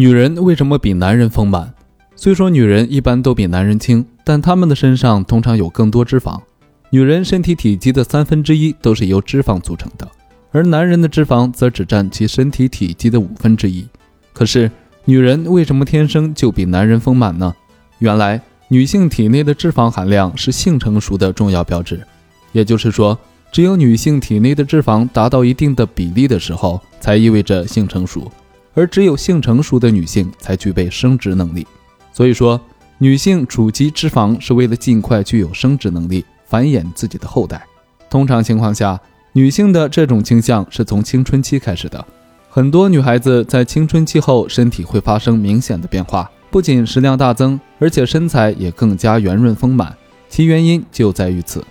女人为什么比男人丰满？虽说女人一般都比男人轻，但她们的身上通常有更多脂肪。女人身体体积的三分之一都是由脂肪组成的，而男人的脂肪则只占其身体体积的五分之一。可是，女人为什么天生就比男人丰满呢？原来，女性体内的脂肪含量是性成熟的重要标志。也就是说，只有女性体内的脂肪达到一定的比例的时候，才意味着性成熟。而只有性成熟的女性才具备生殖能力。所以说，女性储积脂肪是为了尽快具有生殖能力，繁衍自己的后代。通常情况下，女性的这种倾向是从青春期开始的。很多女孩子在青春期后，身体会发生明显的变化，不仅食量大增，而且身材也更加圆润丰满。其原因就在于此。